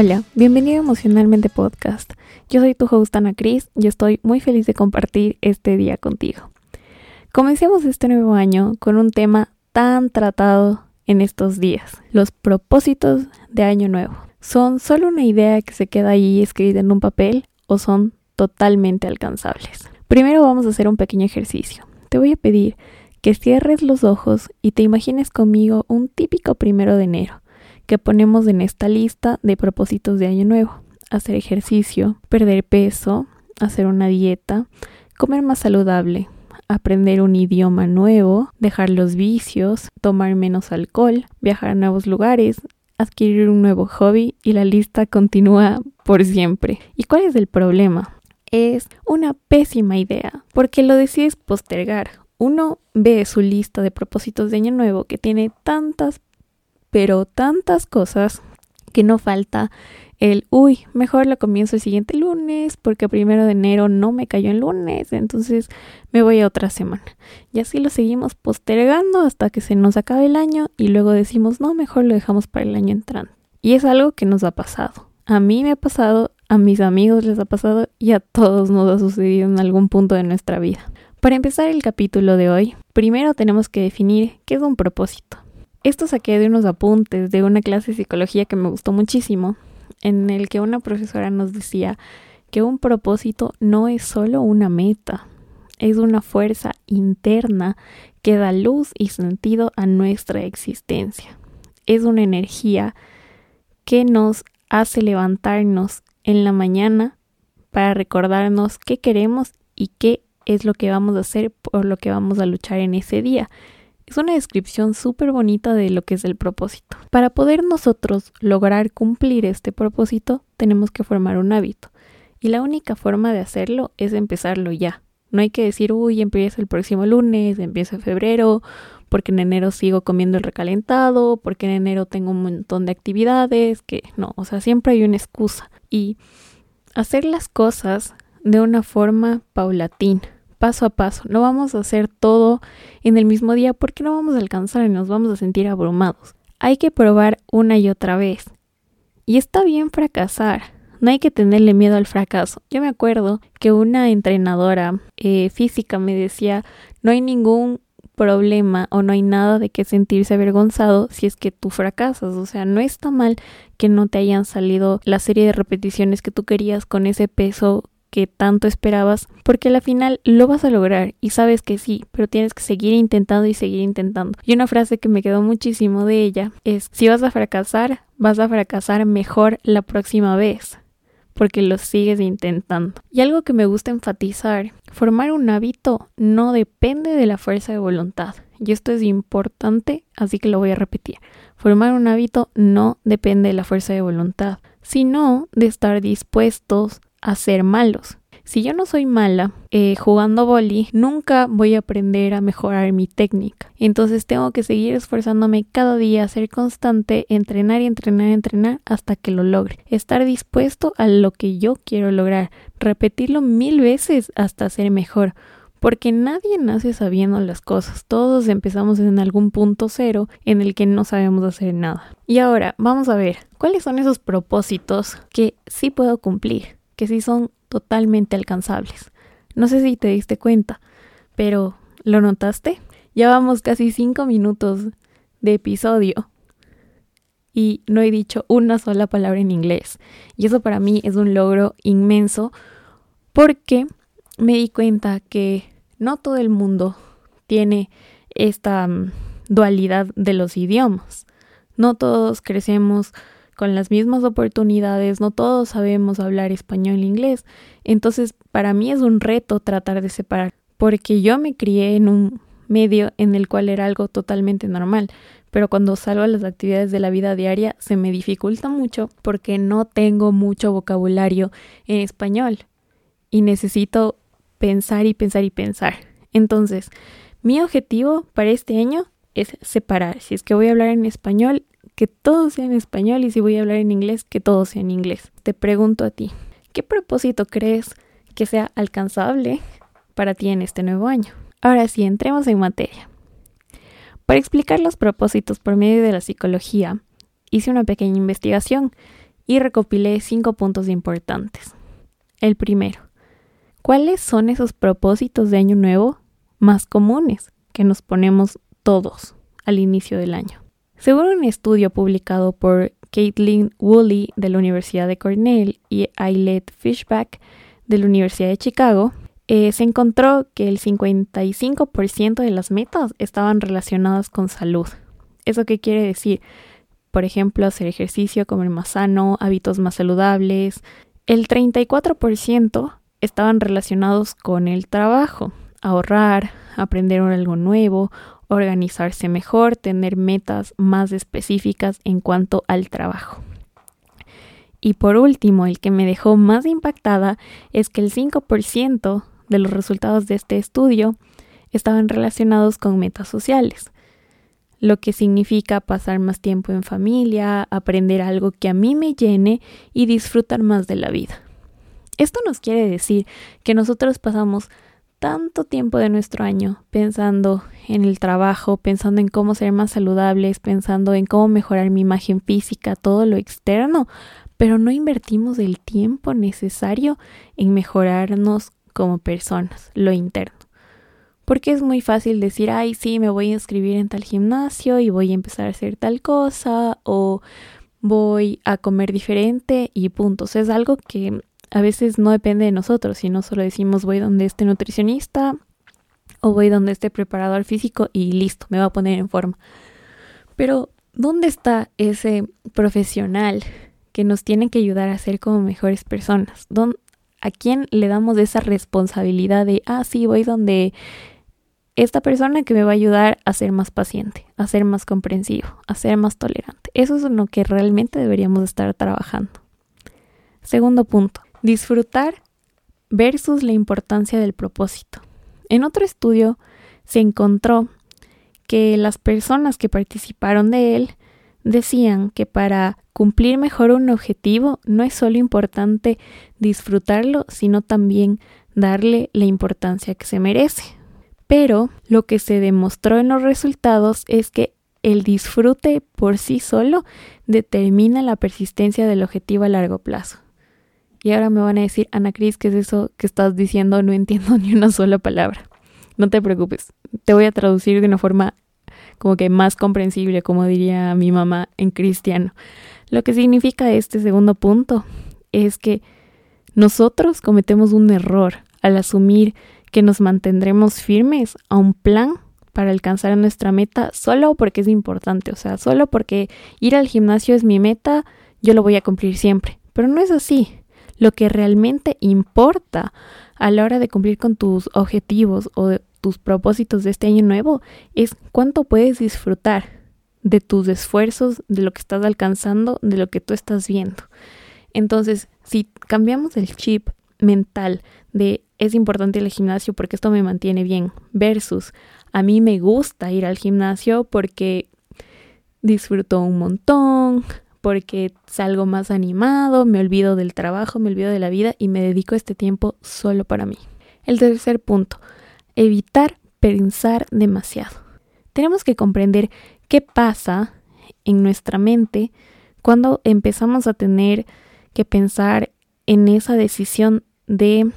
Hola, bienvenido Emocionalmente Podcast. Yo soy tu host Ana Cris y estoy muy feliz de compartir este día contigo. Comencemos este nuevo año con un tema tan tratado en estos días, los propósitos de año nuevo. ¿Son solo una idea que se queda ahí escrita en un papel o son totalmente alcanzables? Primero vamos a hacer un pequeño ejercicio. Te voy a pedir que cierres los ojos y te imagines conmigo un típico primero de enero que ponemos en esta lista de propósitos de año nuevo. Hacer ejercicio, perder peso, hacer una dieta, comer más saludable, aprender un idioma nuevo, dejar los vicios, tomar menos alcohol, viajar a nuevos lugares, adquirir un nuevo hobby y la lista continúa por siempre. ¿Y cuál es el problema? Es una pésima idea porque lo decides postergar. Uno ve su lista de propósitos de año nuevo que tiene tantas pero tantas cosas que no falta el, uy, mejor lo comienzo el siguiente lunes porque primero de enero no me cayó el lunes, entonces me voy a otra semana. Y así lo seguimos postergando hasta que se nos acabe el año y luego decimos, no, mejor lo dejamos para el año entrante. Y es algo que nos ha pasado. A mí me ha pasado, a mis amigos les ha pasado y a todos nos ha sucedido en algún punto de nuestra vida. Para empezar el capítulo de hoy, primero tenemos que definir qué es un propósito. Esto saqué de unos apuntes de una clase de psicología que me gustó muchísimo, en el que una profesora nos decía que un propósito no es solo una meta, es una fuerza interna que da luz y sentido a nuestra existencia. Es una energía que nos hace levantarnos en la mañana para recordarnos qué queremos y qué es lo que vamos a hacer por lo que vamos a luchar en ese día. Es una descripción súper bonita de lo que es el propósito. Para poder nosotros lograr cumplir este propósito, tenemos que formar un hábito. Y la única forma de hacerlo es empezarlo ya. No hay que decir, uy, empieza el próximo lunes, empieza en febrero, porque en enero sigo comiendo el recalentado, porque en enero tengo un montón de actividades, que no, o sea, siempre hay una excusa. Y hacer las cosas de una forma paulatina paso a paso. No vamos a hacer todo en el mismo día porque no vamos a alcanzar y nos vamos a sentir abrumados. Hay que probar una y otra vez. Y está bien fracasar. No hay que tenerle miedo al fracaso. Yo me acuerdo que una entrenadora eh, física me decía, no hay ningún problema o no hay nada de que sentirse avergonzado si es que tú fracasas. O sea, no está mal que no te hayan salido la serie de repeticiones que tú querías con ese peso que tanto esperabas, porque al final lo vas a lograr y sabes que sí, pero tienes que seguir intentando y seguir intentando. Y una frase que me quedó muchísimo de ella es, si vas a fracasar, vas a fracasar mejor la próxima vez porque lo sigues intentando. Y algo que me gusta enfatizar, formar un hábito no depende de la fuerza de voluntad. Y esto es importante, así que lo voy a repetir. Formar un hábito no depende de la fuerza de voluntad, sino de estar dispuestos a ser malos. Si yo no soy mala eh, jugando boli, nunca voy a aprender a mejorar mi técnica. Entonces tengo que seguir esforzándome cada día, ser constante, entrenar y entrenar y entrenar hasta que lo logre. Estar dispuesto a lo que yo quiero lograr, repetirlo mil veces hasta ser mejor. Porque nadie nace sabiendo las cosas, todos empezamos en algún punto cero en el que no sabemos hacer nada. Y ahora vamos a ver cuáles son esos propósitos que sí puedo cumplir que sí son totalmente alcanzables. No sé si te diste cuenta, pero ¿lo notaste? Llevamos casi cinco minutos de episodio y no he dicho una sola palabra en inglés. Y eso para mí es un logro inmenso porque me di cuenta que no todo el mundo tiene esta mm, dualidad de los idiomas. No todos crecemos con las mismas oportunidades, no todos sabemos hablar español e inglés. Entonces, para mí es un reto tratar de separar, porque yo me crié en un medio en el cual era algo totalmente normal, pero cuando salgo a las actividades de la vida diaria se me dificulta mucho porque no tengo mucho vocabulario en español y necesito pensar y pensar y pensar. Entonces, mi objetivo para este año es separar. Si es que voy a hablar en español, que todo sea en español y si voy a hablar en inglés, que todo sea en inglés. Te pregunto a ti, ¿qué propósito crees que sea alcanzable para ti en este nuevo año? Ahora sí, entremos en materia. Para explicar los propósitos por medio de la psicología, hice una pequeña investigación y recopilé cinco puntos importantes. El primero, ¿cuáles son esos propósitos de año nuevo más comunes que nos ponemos todos al inicio del año? Según un estudio publicado por Caitlin Woolley de la Universidad de Cornell y Ailette Fishback de la Universidad de Chicago, eh, se encontró que el 55% de las metas estaban relacionadas con salud. ¿Eso qué quiere decir? Por ejemplo, hacer ejercicio, comer más sano, hábitos más saludables. El 34% estaban relacionados con el trabajo, ahorrar, aprender algo nuevo, organizarse mejor, tener metas más específicas en cuanto al trabajo. Y por último, el que me dejó más impactada es que el 5% de los resultados de este estudio estaban relacionados con metas sociales, lo que significa pasar más tiempo en familia, aprender algo que a mí me llene y disfrutar más de la vida. Esto nos quiere decir que nosotros pasamos tanto tiempo de nuestro año pensando en el trabajo, pensando en cómo ser más saludables, pensando en cómo mejorar mi imagen física, todo lo externo, pero no invertimos el tiempo necesario en mejorarnos como personas, lo interno. Porque es muy fácil decir, ay, sí, me voy a inscribir en tal gimnasio y voy a empezar a hacer tal cosa o voy a comer diferente y puntos. Es algo que a veces no depende de nosotros, sino solo decimos voy donde este nutricionista o voy donde este preparador físico y listo, me va a poner en forma. Pero, ¿dónde está ese profesional que nos tiene que ayudar a ser como mejores personas? ¿A quién le damos esa responsabilidad de, ah, sí, voy donde esta persona que me va a ayudar a ser más paciente, a ser más comprensivo, a ser más tolerante? Eso es en lo que realmente deberíamos estar trabajando. Segundo punto, disfrutar versus la importancia del propósito. En otro estudio se encontró que las personas que participaron de él decían que para cumplir mejor un objetivo no es solo importante disfrutarlo, sino también darle la importancia que se merece. Pero lo que se demostró en los resultados es que el disfrute por sí solo determina la persistencia del objetivo a largo plazo. Y ahora me van a decir, Ana Cris, ¿qué es eso que estás diciendo? No entiendo ni una sola palabra. No te preocupes, te voy a traducir de una forma como que más comprensible, como diría mi mamá en cristiano. Lo que significa este segundo punto es que nosotros cometemos un error al asumir que nos mantendremos firmes a un plan para alcanzar nuestra meta solo porque es importante, o sea, solo porque ir al gimnasio es mi meta, yo lo voy a cumplir siempre. Pero no es así. Lo que realmente importa a la hora de cumplir con tus objetivos o tus propósitos de este año nuevo es cuánto puedes disfrutar de tus esfuerzos, de lo que estás alcanzando, de lo que tú estás viendo. Entonces, si cambiamos el chip mental de es importante el gimnasio porque esto me mantiene bien versus a mí me gusta ir al gimnasio porque disfruto un montón, porque salgo más animado, me olvido del trabajo, me olvido de la vida y me dedico este tiempo solo para mí. El tercer punto, evitar pensar demasiado. Tenemos que comprender qué pasa en nuestra mente cuando empezamos a tener que pensar en esa decisión de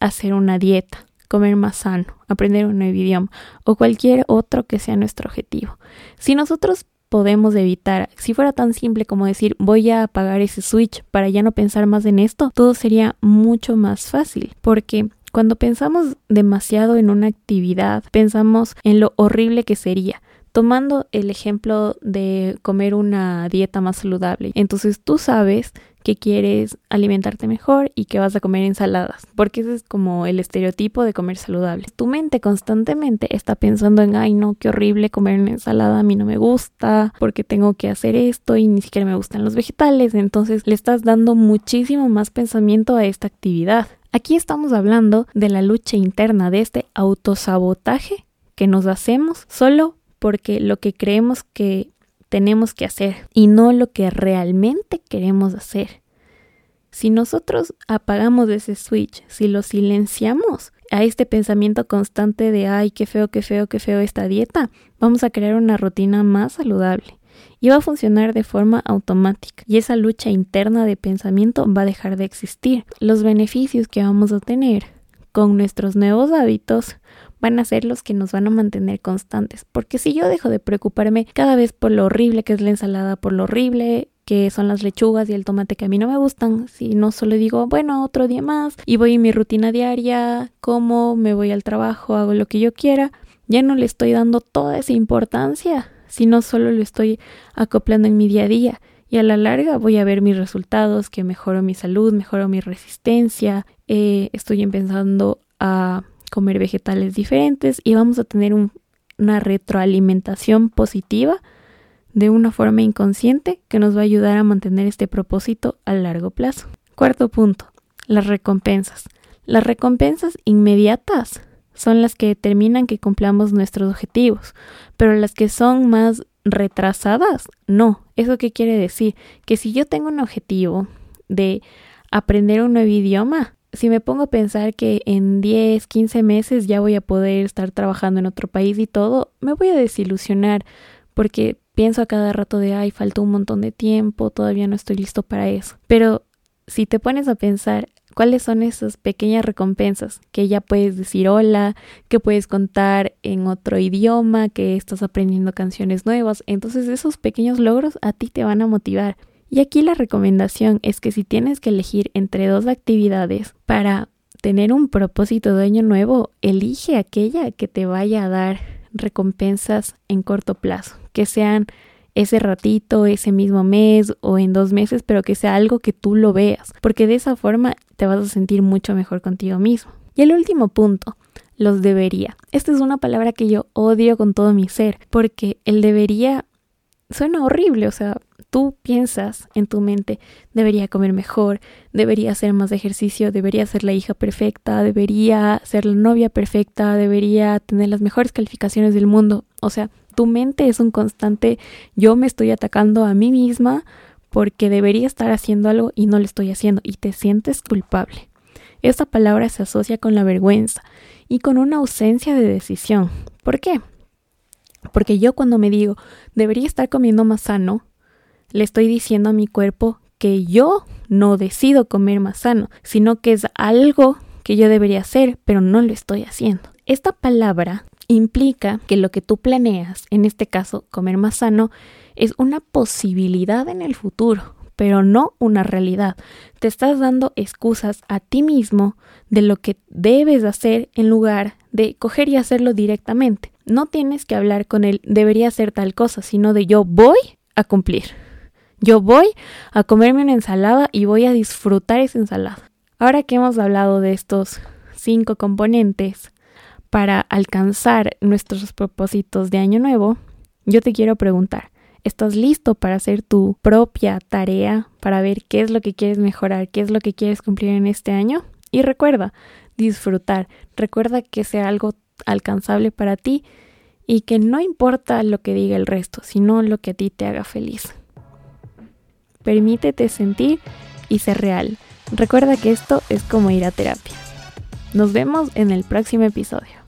hacer una dieta, comer más sano, aprender un nuevo idioma o cualquier otro que sea nuestro objetivo. Si nosotros podemos evitar. Si fuera tan simple como decir voy a apagar ese switch para ya no pensar más en esto, todo sería mucho más fácil porque cuando pensamos demasiado en una actividad, pensamos en lo horrible que sería. Tomando el ejemplo de comer una dieta más saludable. Entonces tú sabes que quieres alimentarte mejor y que vas a comer ensaladas, porque ese es como el estereotipo de comer saludable. Tu mente constantemente está pensando en, ay no, qué horrible comer una ensalada, a mí no me gusta, porque tengo que hacer esto y ni siquiera me gustan los vegetales, entonces le estás dando muchísimo más pensamiento a esta actividad. Aquí estamos hablando de la lucha interna, de este autosabotaje que nos hacemos solo porque lo que creemos que tenemos que hacer y no lo que realmente queremos hacer. Si nosotros apagamos ese switch, si lo silenciamos a este pensamiento constante de ay, qué feo, qué feo, qué feo esta dieta, vamos a crear una rutina más saludable. y va a funcionar de forma automática y esa lucha interna de pensamiento va a dejar de existir. Los beneficios que vamos a tener con nuestros nuevos hábitos van a ser los que nos van a mantener constantes. Porque si yo dejo de preocuparme cada vez por lo horrible que es la ensalada, por lo horrible que son las lechugas y el tomate que a mí no me gustan, si no solo digo, bueno, otro día más y voy en mi rutina diaria, como, me voy al trabajo, hago lo que yo quiera, ya no le estoy dando toda esa importancia, sino solo lo estoy acoplando en mi día a día. Y a la larga voy a ver mis resultados, que mejoro mi salud, mejoro mi resistencia, eh, estoy empezando a comer vegetales diferentes y vamos a tener una retroalimentación positiva de una forma inconsciente que nos va a ayudar a mantener este propósito a largo plazo. Cuarto punto, las recompensas. Las recompensas inmediatas son las que determinan que cumplamos nuestros objetivos, pero las que son más retrasadas, no. ¿Eso qué quiere decir? Que si yo tengo un objetivo de aprender un nuevo idioma, si me pongo a pensar que en 10, 15 meses ya voy a poder estar trabajando en otro país y todo, me voy a desilusionar porque pienso a cada rato de, ay, falta un montón de tiempo, todavía no estoy listo para eso. Pero si te pones a pensar cuáles son esas pequeñas recompensas que ya puedes decir hola, que puedes contar en otro idioma, que estás aprendiendo canciones nuevas, entonces esos pequeños logros a ti te van a motivar. Y aquí la recomendación es que si tienes que elegir entre dos actividades para tener un propósito de año nuevo, elige aquella que te vaya a dar recompensas en corto plazo, que sean ese ratito, ese mismo mes o en dos meses, pero que sea algo que tú lo veas, porque de esa forma te vas a sentir mucho mejor contigo mismo. Y el último punto, los debería. Esta es una palabra que yo odio con todo mi ser, porque el debería suena horrible, o sea, tú piensas en tu mente, debería comer mejor, debería hacer más ejercicio, debería ser la hija perfecta, debería ser la novia perfecta, debería tener las mejores calificaciones del mundo. O sea, tu mente es un constante yo me estoy atacando a mí misma porque debería estar haciendo algo y no lo estoy haciendo y te sientes culpable. Esta palabra se asocia con la vergüenza y con una ausencia de decisión. ¿Por qué? Porque yo cuando me digo debería estar comiendo más sano, le estoy diciendo a mi cuerpo que yo no decido comer más sano, sino que es algo que yo debería hacer, pero no lo estoy haciendo. Esta palabra implica que lo que tú planeas, en este caso comer más sano, es una posibilidad en el futuro, pero no una realidad. Te estás dando excusas a ti mismo de lo que debes hacer en lugar de coger y hacerlo directamente. No tienes que hablar con él, debería hacer tal cosa, sino de yo voy a cumplir. Yo voy a comerme una ensalada y voy a disfrutar esa ensalada. Ahora que hemos hablado de estos cinco componentes para alcanzar nuestros propósitos de año nuevo, yo te quiero preguntar, ¿estás listo para hacer tu propia tarea, para ver qué es lo que quieres mejorar, qué es lo que quieres cumplir en este año? Y recuerda, disfrutar, recuerda que sea algo alcanzable para ti y que no importa lo que diga el resto, sino lo que a ti te haga feliz. Permítete sentir y ser real. Recuerda que esto es como ir a terapia. Nos vemos en el próximo episodio.